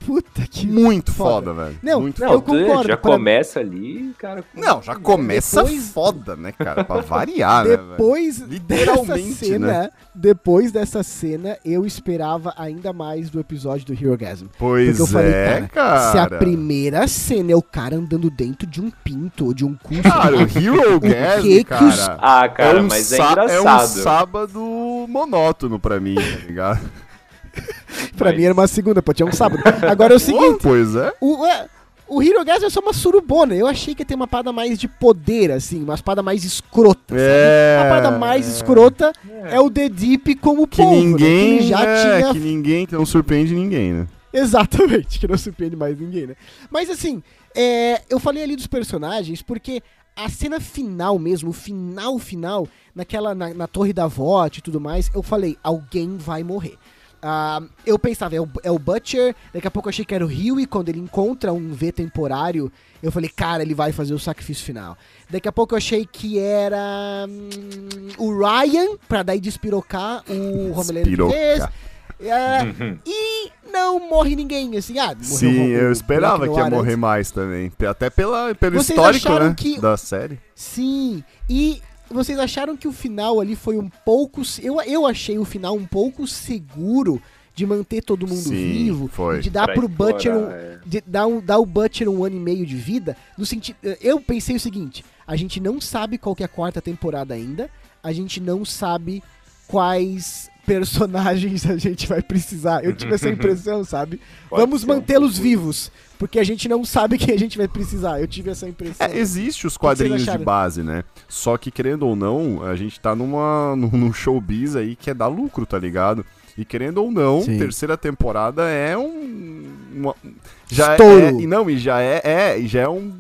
Puta que. muito foda. foda, velho. Não, muito não, foda. eu concordo, Já pra- começa ali, cara. Não, já começa Depois- foda, né, cara? Pra variar, né, velho? Depois Literalmente, dessa cena, né? depois dessa cena, eu esperava ainda mais do episódio do Hero Gasm. Pois Porque eu falei, é, cara, se a cara. primeira cena é o cara andando dentro de um pinto ou de um cu, Cara, o Hero Gasm, que que os- cara... Ah, cara, é um mas é engraçado. É um sábado monótono pra mim, tá ligado? pra mas- mim era uma segunda, pô, tinha um sábado. Agora é o seguinte, pois é. o, é, o é só uma surubona. Eu achei que ia ter uma parada mais de poder, assim, uma parada mais escrota, É. sabe? A parada mais escrota é, o The Deep como Que povo, né? ninguém, ele já é, tinha que ninguém, que não surpreende ninguém, né? Exatamente, que não surpreende mais ninguém, né? Mas assim, é, eu falei ali dos personagens porque a cena final mesmo, o final final, naquela na, na torre da VOT e tudo mais, eu falei, alguém vai morrer. Ah, eu pensava, é o, é o Butcher, daqui a pouco eu achei que era o Huey, quando ele encontra um V temporário, eu falei, cara, ele vai fazer o sacrifício final. Daqui a pouco eu achei que era hum, o Ryan, pra daí despirocar o Despirocar. vez. É, e não morre ninguém, assim, ah, morreu Sim, o- eu esperava que ia morrer antes. mais também. Até pela, pelo Vocês histórico, né? que- Da série. Sim, e vocês acharam que o final ali foi um pouco. Eu, eu achei o final um pouco seguro de manter todo mundo Sim, vivo. foi. De dar Pra pro Butcher um, explorar, é. de dar, um, dar o Butcher um ano e meio de vida, no sentido. Eu pensei o seguinte: a gente não sabe qual que é a quarta temporada ainda, a gente não sabe quais personagens a gente vai precisar. Eu tive essa impressão, sabe? Pode Vamos um mantê-los pouco vivos, porque a gente não sabe quem a gente vai precisar. Eu tive essa impressão. É, existe os quadrinhos de base, né? Só que, querendo ou não, a gente tá numa, num showbiz aí que é dar lucro, tá ligado? E querendo ou não, Sim. terceira temporada é um. uma- já Estouro. é, e não, e já é, é já é um,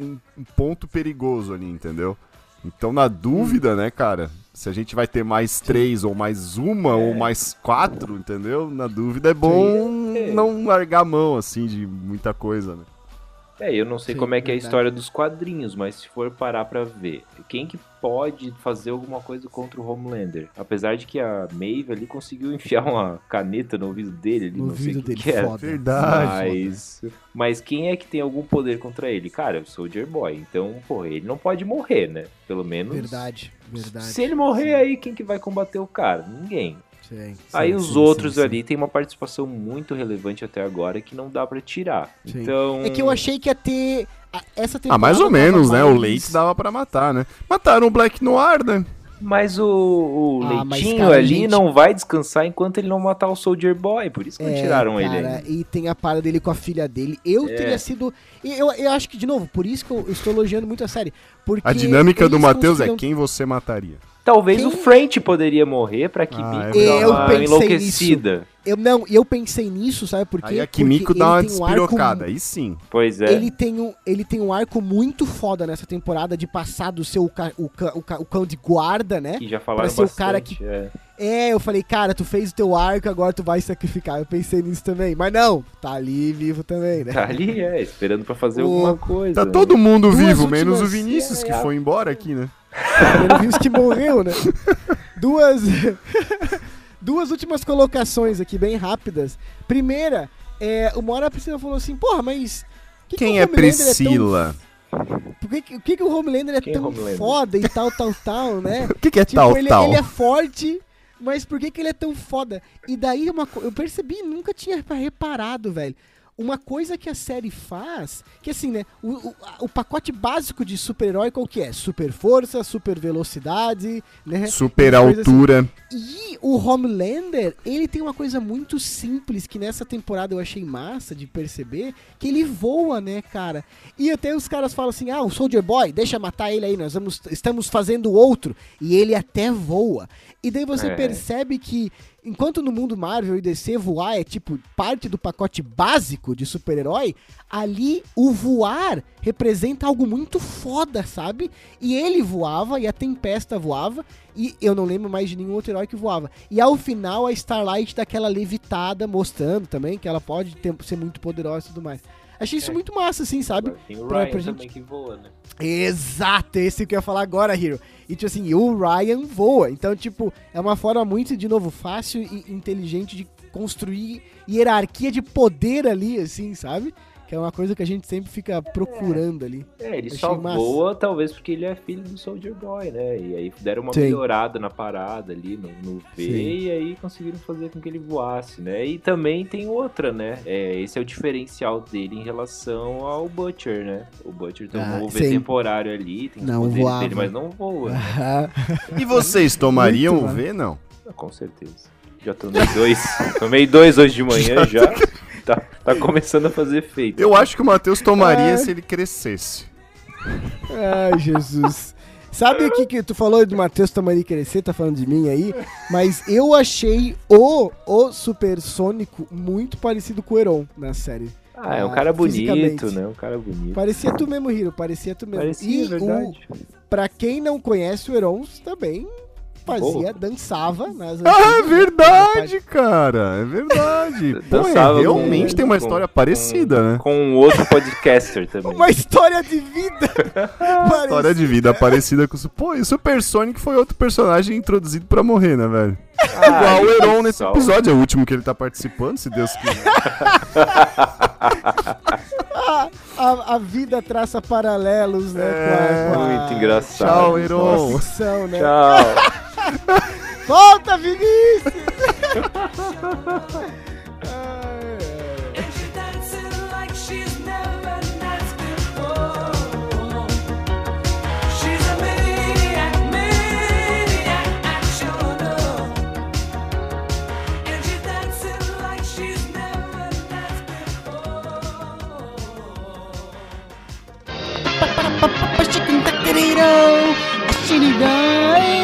um- um ponto perigoso ali, entendeu? Então, na dúvida, né, cara? Se a gente vai ter mais três, ou mais uma, ou mais quatro, entendeu? Na dúvida é bom É. não largar a mão, assim, de muita coisa, né? É, eu não sei Sim, como é que é a verdade. história dos quadrinhos, mas se for parar pra ver, quem que pode fazer alguma coisa contra o Homelander? Apesar de que a Maeve ali conseguiu enfiar uma caneta no ouvido dele, ali, No não sei o ouvido que dele, que é. foda. Verdade. Mas, mas quem é que tem algum poder contra ele? Cara, é o Soldier Boy. Então, pô, ele não pode morrer, né? Pelo menos. Verdade, verdade. Se ele morrer aí, quem que vai combater o cara? Ninguém. Sim, Aí sim, os sim, outros sim, sim. ali têm uma participação muito relevante até agora que não dá pra tirar. Sim. Então. É que eu achei que ia ter. Essa Ah, mais ou menos, né? O Leite dava pra matar, né? Mataram o Black Noir, né? Mas o, o Ah, mas, Leitinho cara, ali gente- não vai descansar enquanto ele não matar o Soldier Boy. Por isso que não tiraram ele É, cara, ainda. E tem a parada dele com a filha dele. Eu É. teria sido. e Eu, eu acho que, de novo, por isso que eu estou elogiando muito a série. Porque A dinâmica do Matheus é conseguiram- quem você mataria. Talvez Quem- o French poderia morrer pra que Ah, é. Eu uma pensei enlouquecida. Eu não, eu pensei nisso, sabe por quê? Aí a Porque Kimiko dá uma tem um arco despirocada, aí sim. Pois é. Ele tem, um, ele tem um arco muito foda nessa temporada de passar do seu ca- o, ca- o, ca- o cão de guarda, né? Que já falaram Pra ser o bastante. cara que- é. É, eu falei, cara, tu fez o teu arco, agora tu vai sacrificar. Eu pensei nisso também. Mas não, tá ali vivo também, né? Tá ali, é, esperando pra fazer O- alguma coisa. Tá né? todo mundo Duas vivo, últimas- menos o Vinícius, é, que é. foi embora aqui, né? Pelo visto que morreu, né? Duas. Duas últimas colocações aqui, bem rápidas. Primeira, é, uma hora a Priscila falou assim, porra, mas. que que Quem o é tão Priscila? Por que, que- o que, que o Homelander é Quem é tão Homelander? foda e tal, tal, tal, né? O que, que é Tipo, tal, ele, tal? ele é forte, mas por que, que ele é tão foda? E daí uma eu percebi, nunca tinha reparado, velho. Uma coisa que a série faz, que assim, né? O, o, o pacote básico de super-herói qual que é? Super força, super velocidade, né? Super assim. altura. E o Homelander, ele tem uma coisa muito simples que nessa temporada eu achei massa de perceber, que ele voa, né, cara? E até os caras falam assim: "Ah, o Soldier Boy, deixa matar ele aí, nós vamos estamos fazendo outro". E ele até voa. E daí você É. percebe que enquanto no mundo Marvel e DC voar é tipo parte do pacote básico de super-herói, ali o voar representa algo muito foda, sabe? E ele voava e a Tempesta voava e eu não lembro mais de nenhum outro herói que voava. E ao final a Starlight dá aquela levitada mostrando também que ela pode ter- ser muito poderosa e tudo mais. Achei isso É. muito massa, assim, sabe? Tem o Pra- Ryan pra gente- também que voa, né? Exato, esse que eu ia falar agora, Hiro. E tipo assim, o Ryan voa. Então, tipo, é uma forma muito, de novo, fácil e inteligente de construir hierarquia de poder ali, assim, sabe? Que é uma coisa que a gente sempre fica procurando ali. É, ele Achei só massa. voa, talvez porque ele é filho do Soldier Boy, né? E aí deram uma Sim. melhorada na parada ali, no, no V, Sim. e aí conseguiram fazer com que ele voasse, né? E também tem outra, né? É, esse é o diferencial dele em relação ao Butcher, né? O Butcher tem Ah, um V temporário ali, tem os Não poderes voava. dele, mas não voa. né? E vocês tomariam o. V? Não. Com certeza. Já tomei dois. tomei dois hoje de manhã já. Tá, tá começando a fazer efeito. Eu acho que o Matheus tomaria Ai. se ele crescesse. Ai, Jesus. Sabe o que, que tu falou do Matheus Tamari crescer, tá falando de mim aí? Mas eu achei o, o Supersônico muito parecido com o Heron na série. Ah, é um Ah, cara bonito, fisicamente. né? Um cara bonito. Parecia tu mesmo, Hiro, parecia tu mesmo. Parecia, e é verdade. o, pra quem não conhece o Heron, também fazia, dançava nas Ah, é né? verdade, cara. É verdade. Pô, é, Dançava realmente com- tem uma com- história com- parecida, né? Com um outro podcaster também. Uma história de vida! História de vida parecida com o... Pô, e o Super Sonic foi outro personagem introduzido pra morrer, né, velho? Ah, Igual o Heron nesse episódio, é o último que ele tá participando, se Deus quiser. A, a, a vida traça paralelos, né? É, com a, com a- Muito engraçado. Tchau, com Heron. ficção, né? Tchau. Volta, Vinícius! She's a